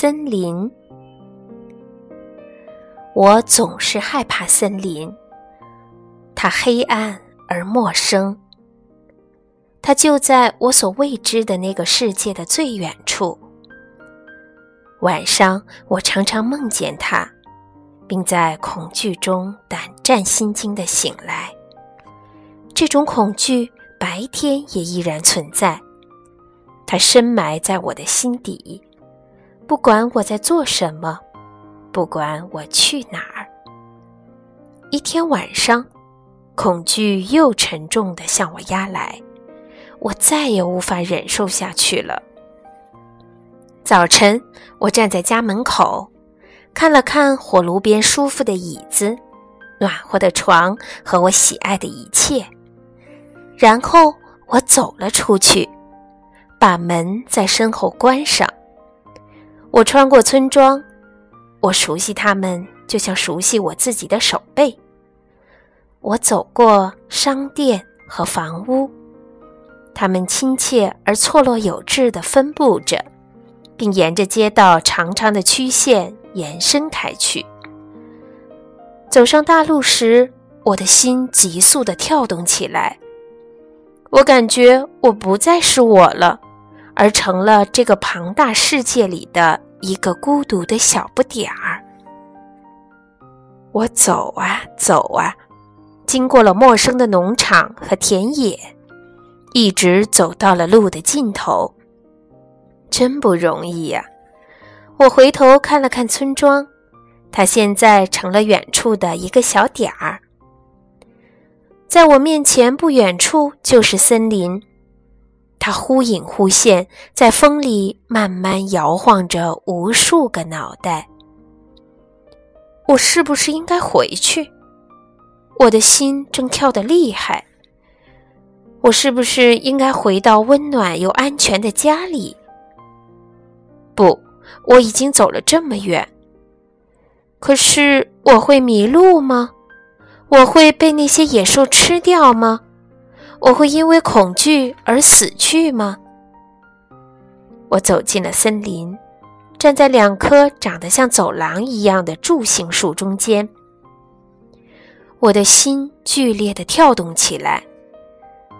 森林。我总是害怕森林，它黑暗而陌生。它就在我所未知的那个世界的最远处。晚上，我常常梦见它，并在恐惧中胆战心惊地醒来。这种恐惧白天也依然存在，它深埋在我的心底。不管我在做什么，不管我去哪儿，一天晚上，恐惧又沉重地向我压来。我再也无法忍受下去了。早晨，我站在家门口，看了看火炉边舒服的椅子、暖和的床和我喜爱的一切，然后我走了出去，把门在身后关上。我穿过村庄，我熟悉它们，就像熟悉我自己的手背。我走过商店和房屋。它们亲切而错落有致地分布着，并沿着街道长长的曲线延伸开去。走上大路时，我的心急速地跳动起来。我感觉我不再是我了，而成了这个庞大世界里的一个孤独的小不点儿。我走啊走啊，经过了陌生的农场和田野。一直走到了路的尽头，真不容易呀！我回头看了看村庄，它现在成了远处的一个小点儿。在我面前不远处就是森林，它忽隐忽现，在风里慢慢摇晃着无数个脑袋。我是不是应该回去？我的心正跳得厉害。我是不是应该回到温暖又安全的家里？不，我已经走了这么远。可是我会迷路吗？我会被那些野兽吃掉吗？我会因为恐惧而死去吗？我走进了森林，站在两棵长得像走廊一样的柱形树中间，我的心剧烈的跳动起来。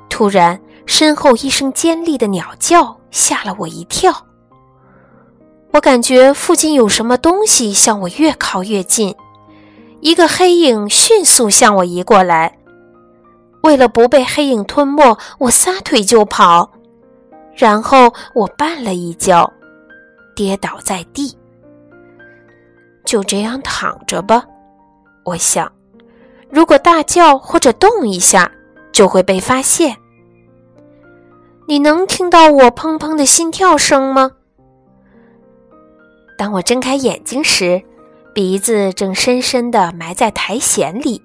突然，身后一声尖利的鸟叫吓了我一跳。我感觉附近有什么东西向我越靠越近，一个黑影迅速向我移过来。为了不被黑影吞没，我撒腿就跑，然后我绊了一跤，跌倒在地。就这样躺着吧，我想，如果大叫或者动一下，就会被发现。你能听到我砰砰的心跳声吗？当我睁开眼睛时，鼻子正深深地埋在苔藓里。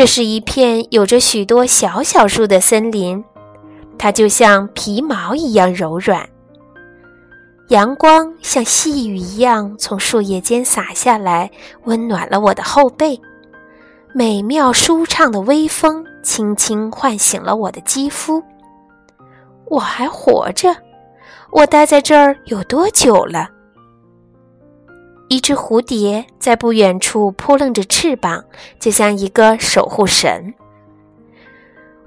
这是一片有着许多小小树的森林，它就像皮毛一样柔软。阳光像细雨一样从树叶间洒下来，温暖了我的后背。美妙舒畅的微风轻轻唤醒了我的肌肤。我还活着，我待在这儿有多久了？一只蝴蝶在不远处扑棱着翅膀，就像一个守护神。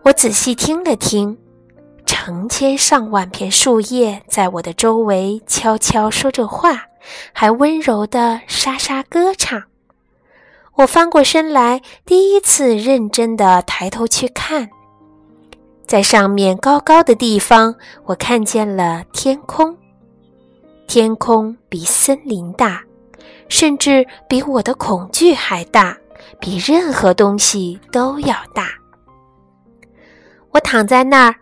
我仔细听了听，成千上万片树叶在我的周围悄悄说着话，还温柔地沙沙歌唱。我翻过身来，第一次认真地抬头去看。在上面高高的地方，我看见了天空。天空比森林大，甚至比我的恐惧还大，比任何东西都要大。我躺在那儿，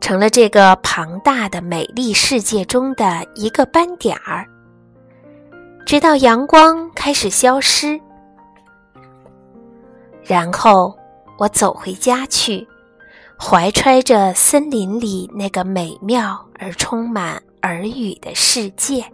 成了这个庞大的美丽世界中的一个斑点儿，直到阳光开始消失。然后我走回家去。怀揣着森林里那个美妙而充满耳语的世界。